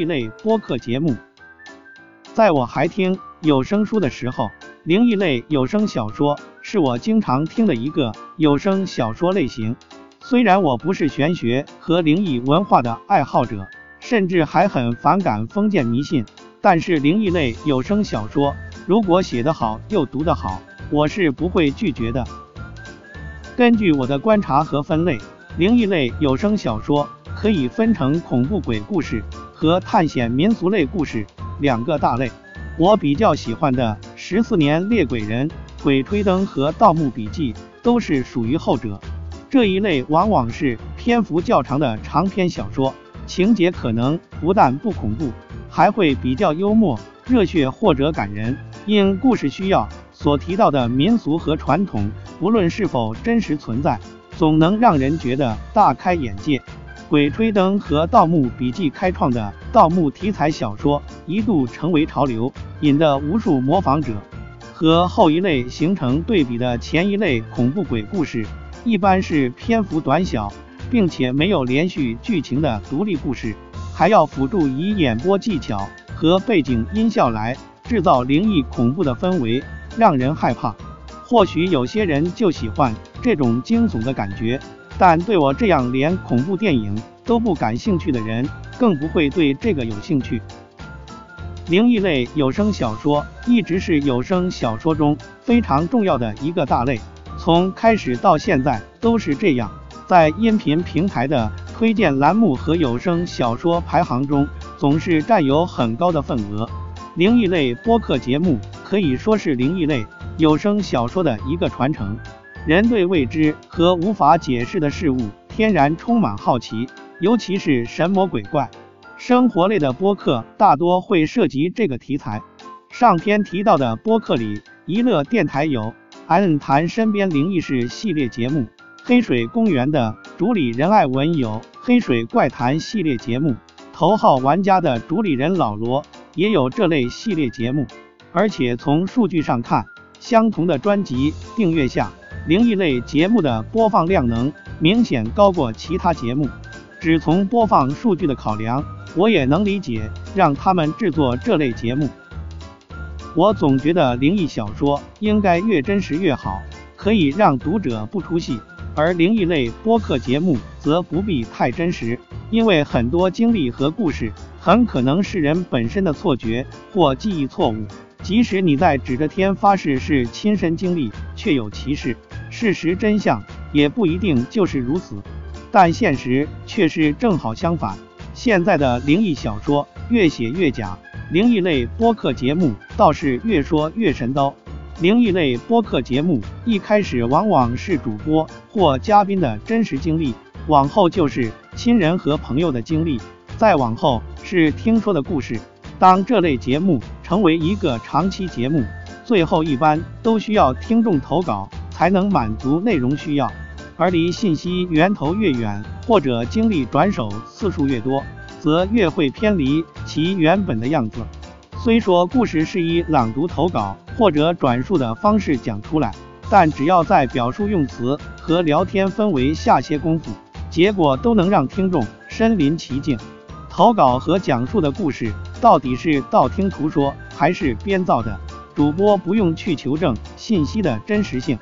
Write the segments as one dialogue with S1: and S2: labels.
S1: 异类播客节目。在我还听有声书的时候，灵异类有声小说是我经常听的一个有声小说类型。虽然我不是玄学和灵异文化的爱好者，甚至还很反感封建迷信，但是灵异类有声小说如果写得好又读得好，我是不会拒绝的。根据我的观察和分类，灵异类有声小说可以分成恐怖鬼故事和探险民俗类故事两个大类。我比较喜欢的《十四年猎鬼人》《鬼吹灯》和《盗墓笔记》都是属于后者。这一类往往是篇幅较长的长篇小说，情节可能不但不恐怖，还会比较幽默、热血或者感人。因故事需要，所提到的民俗和传统，不论是否真实存在，总能让人觉得大开眼界。《鬼吹灯》和《盗墓笔记》开创的盗墓题材小说一度成为潮流，引得无数模仿者。和后一类形成对比的前一类恐怖鬼故事，一般是篇幅短小，并且没有连续剧情的独立故事，还要辅助以演播技巧和背景音效来制造灵异恐怖的氛围，让人害怕。或许有些人就喜欢这种惊悚的感觉。但对我这样连恐怖电影都不感兴趣的人，更不会对这个有兴趣。灵异类有声小说一直是有声小说中非常重要的一个大类，从开始到现在都是这样。在音频平台的推荐栏目和有声小说排行中，总是占有很高的份额。灵异类播客节目可以说是灵异类有声小说的一个传承。人对未知和无法解释的事物天然充满好奇，尤其是神魔鬼怪。生活类的播客大多会涉及这个题材。上篇提到的播客里，娱乐电台有《安谈身边灵异事》系列节目，黑水公园的主理人艾文有《黑水怪谈》系列节目，头号玩家的主理人老罗也有这类系列节目。而且从数据上看，相同的专辑订阅下。灵异类节目的播放量能明显高过其他节目，只从播放数据的考量，我也能理解让他们制作这类节目。我总觉得灵异小说应该越真实越好，可以让读者不出戏；而灵异类播客节目则不必太真实，因为很多经历和故事很可能是人本身的错觉或记忆错误。即使你在指着天发誓是亲身经历，确有其事。事实真相也不一定就是如此，但现实却是正好相反。现在的灵异小说越写越假，灵异类播客节目倒是越说越神叨。灵异类播客节目一开始往往是主播或嘉宾的真实经历，往后就是亲人和朋友的经历，再往后是听说的故事。当这类节目成为一个长期节目，最后一般都需要听众投稿。才能满足内容需要，而离信息源头越远，或者经历转手次数越多，则越会偏离其原本的样子。虽说故事是以朗读、投稿或者转述的方式讲出来，但只要在表述用词和聊天氛围下些功夫，结果都能让听众身临其境。投稿和讲述的故事到底是道听途说还是编造的，主播不用去求证信息的真实性。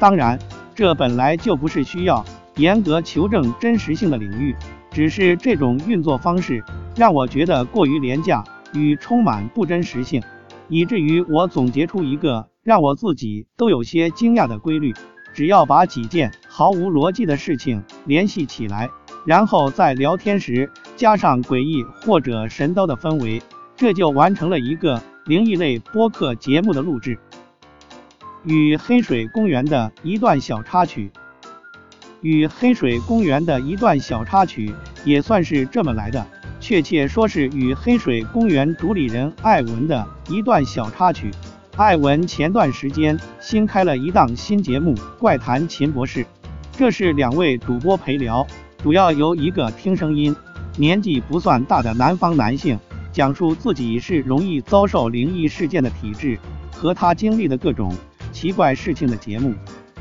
S1: 当然，这本来就不是需要严格求证真实性的领域，只是这种运作方式让我觉得过于廉价与充满不真实性，以至于我总结出一个让我自己都有些惊讶的规律：只要把几件毫无逻辑的事情联系起来，然后在聊天时加上诡异或者神叨的氛围，这就完成了一个灵异类播客节目的录制。与黑水公园的一段小插曲，与黑水公园的一段小插曲也算是这么来的。确切说是与黑水公园主理人艾文的一段小插曲。艾文前段时间新开了一档新节目《怪谈秦博士》，这是两位主播陪聊，主要由一个听声音、年纪不算大的南方男性讲述自己是容易遭受灵异事件的体质和他经历的各种。奇怪事情的节目，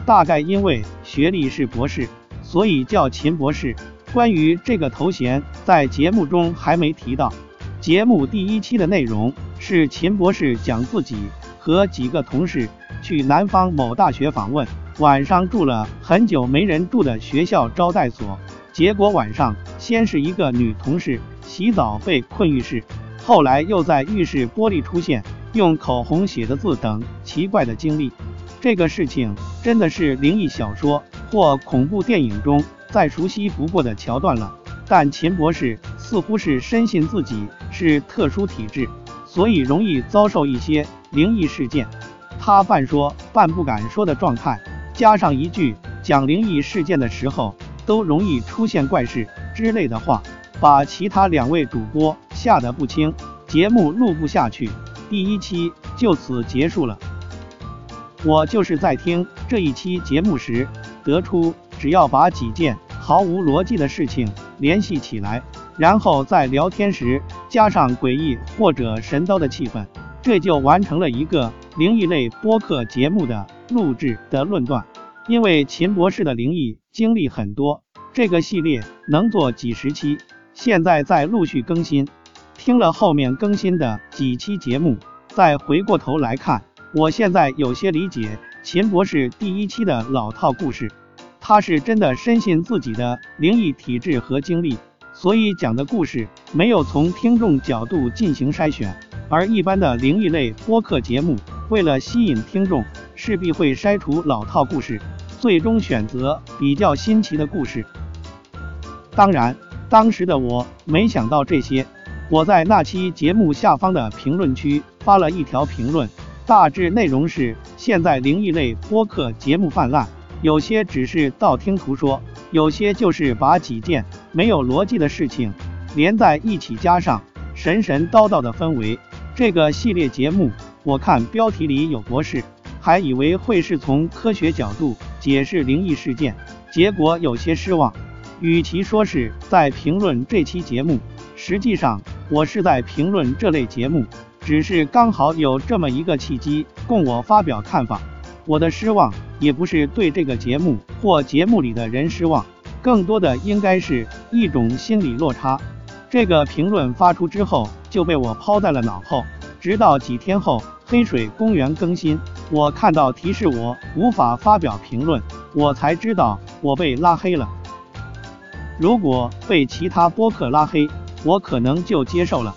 S1: 大概因为学历是博士，所以叫秦博士。关于这个头衔，在节目中还没提到。节目第一期的内容是秦博士讲自己和几个同事去南方某大学访问，晚上住了很久没人住的学校招待所，结果晚上先是一个女同事洗澡被困浴室，后来又在浴室玻璃出现用口红写的字等奇怪的经历。这个事情真的是灵异小说或恐怖电影中再熟悉不过的桥段了，但秦博士似乎是深信自己。是特殊体质，所以容易遭受一些灵异事件。他半说半不敢说的状态，加上一句讲灵异事件的时候都容易出现怪事之类的话，把其他两位主播吓得不轻，节目录不下去，第一期就此结束了。我就是在听这一期节目时得出，只要把几件毫无逻辑的事情联系起来。然后在聊天时加上诡异或者神叨的气氛，这就完成了一个灵异类播客节目的录制的论断。因为秦博士的灵异经历很多，这个系列能做几十期，现在在陆续更新。听了后面更新的几期节目，再回过头来看，我现在有些理解秦博士第一期的老套故事。他是真的深信自己的灵异体质和经历。所以讲的故事没有从听众角度进行筛选，而一般的灵异类播客节目为了吸引听众，势必会筛除老套故事，最终选择比较新奇的故事。当然，当时的我没想到这些，我在那期节目下方的评论区发了一条评论，大致内容是：现在灵异类播客节目泛滥，有些只是道听途说。有些就是把几件没有逻辑的事情连在一起，加上神神叨叨的氛围。这个系列节目，我看标题里有博士，还以为会是从科学角度解释灵异事件，结果有些失望。与其说是在评论这期节目，实际上我是在评论这类节目，只是刚好有这么一个契机供我发表看法。我的失望也不是对这个节目或节目里的人失望，更多的应该是一种心理落差。这个评论发出之后就被我抛在了脑后，直到几天后黑水公园更新，我看到提示我无法发表评论，我才知道我被拉黑了。如果被其他播客拉黑，我可能就接受了，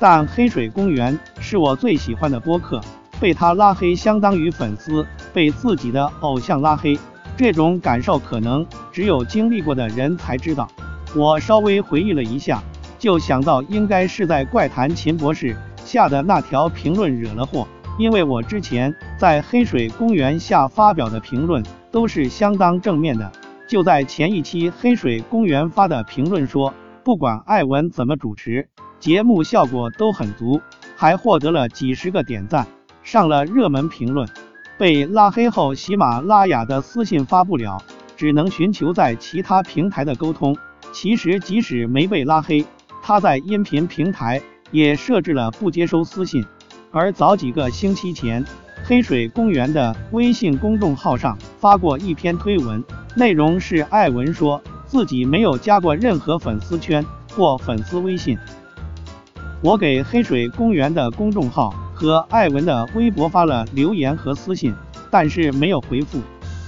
S1: 但黑水公园是我最喜欢的播客。被他拉黑，相当于粉丝被自己的偶像拉黑，这种感受可能只有经历过的人才知道。我稍微回忆了一下，就想到应该是在怪谈秦博士下的那条评论惹了祸，因为我之前在黑水公园下发表的评论都是相当正面的。就在前一期黑水公园发的评论说，不管艾文怎么主持，节目效果都很足，还获得了几十个点赞。上了热门评论，被拉黑后，喜马拉雅的私信发不了，只能寻求在其他平台的沟通。其实即使没被拉黑，他在音频平台也设置了不接收私信。而早几个星期前，黑水公园的微信公众号上发过一篇推文，内容是艾文说自己没有加过任何粉丝圈或粉丝微信。我给黑水公园的公众号。和艾文的微博发了留言和私信，但是没有回复。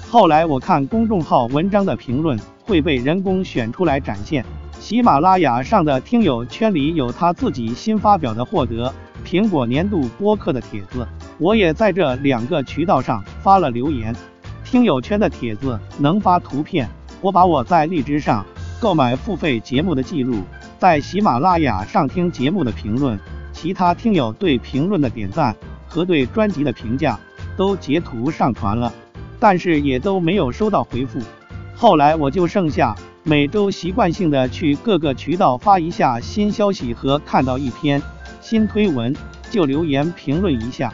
S1: 后来我看公众号文章的评论会被人工选出来展现，喜马拉雅上的听友圈里有他自己新发表的获得苹果年度播客的帖子，我也在这两个渠道上发了留言。听友圈的帖子能发图片，我把我在荔枝上购买付费节目的记录，在喜马拉雅上听节目的评论。其他听友对评论的点赞和对专辑的评价都截图上传了，但是也都没有收到回复。后来我就剩下每周习惯性的去各个渠道发一下新消息和看到一篇新推文就留言评论一下。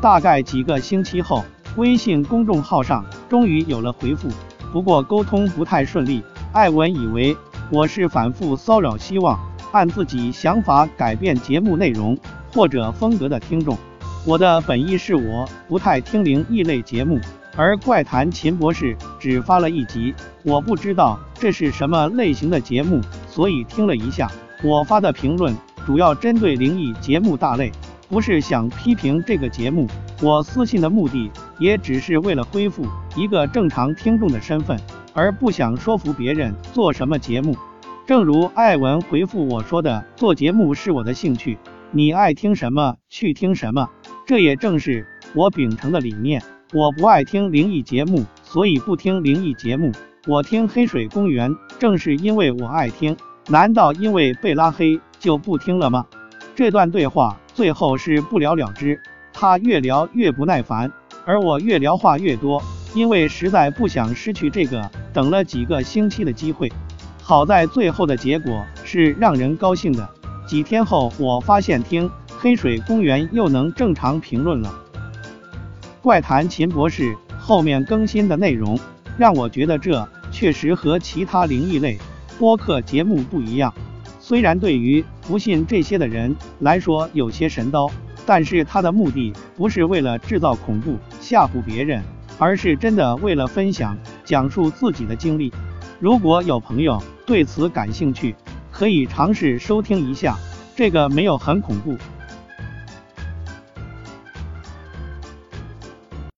S1: 大概几个星期后，微信公众号上终于有了回复，不过沟通不太顺利。艾文以为我是反复骚扰，希望。按自己想法改变节目内容或者风格的听众，我的本意是我不太听灵异类节目，而怪谈秦博士只发了一集，我不知道这是什么类型的节目，所以听了一下。我发的评论主要针对灵异节目大类，不是想批评这个节目。我私信的目的也只是为了恢复一个正常听众的身份，而不想说服别人做什么节目。正如艾文回复我说的，做节目是我的兴趣，你爱听什么去听什么。这也正是我秉承的理念。我不爱听灵异节目，所以不听灵异节目。我听黑水公园，正是因为我爱听。难道因为被拉黑就不听了吗？这段对话最后是不了了之。他越聊越不耐烦，而我越聊话越多，因为实在不想失去这个等了几个星期的机会。好在最后的结果是让人高兴的。几天后，我发现听黑水公园又能正常评论了。怪谈秦博士后面更新的内容让我觉得这确实和其他灵异类播客节目不一样。虽然对于不信这些的人来说有些神叨。但是他的目的不是为了制造恐怖吓唬别人，而是真的为了分享讲述自己的经历。如果有朋友对此感兴趣，可以尝试收听一下。这个没有很恐怖，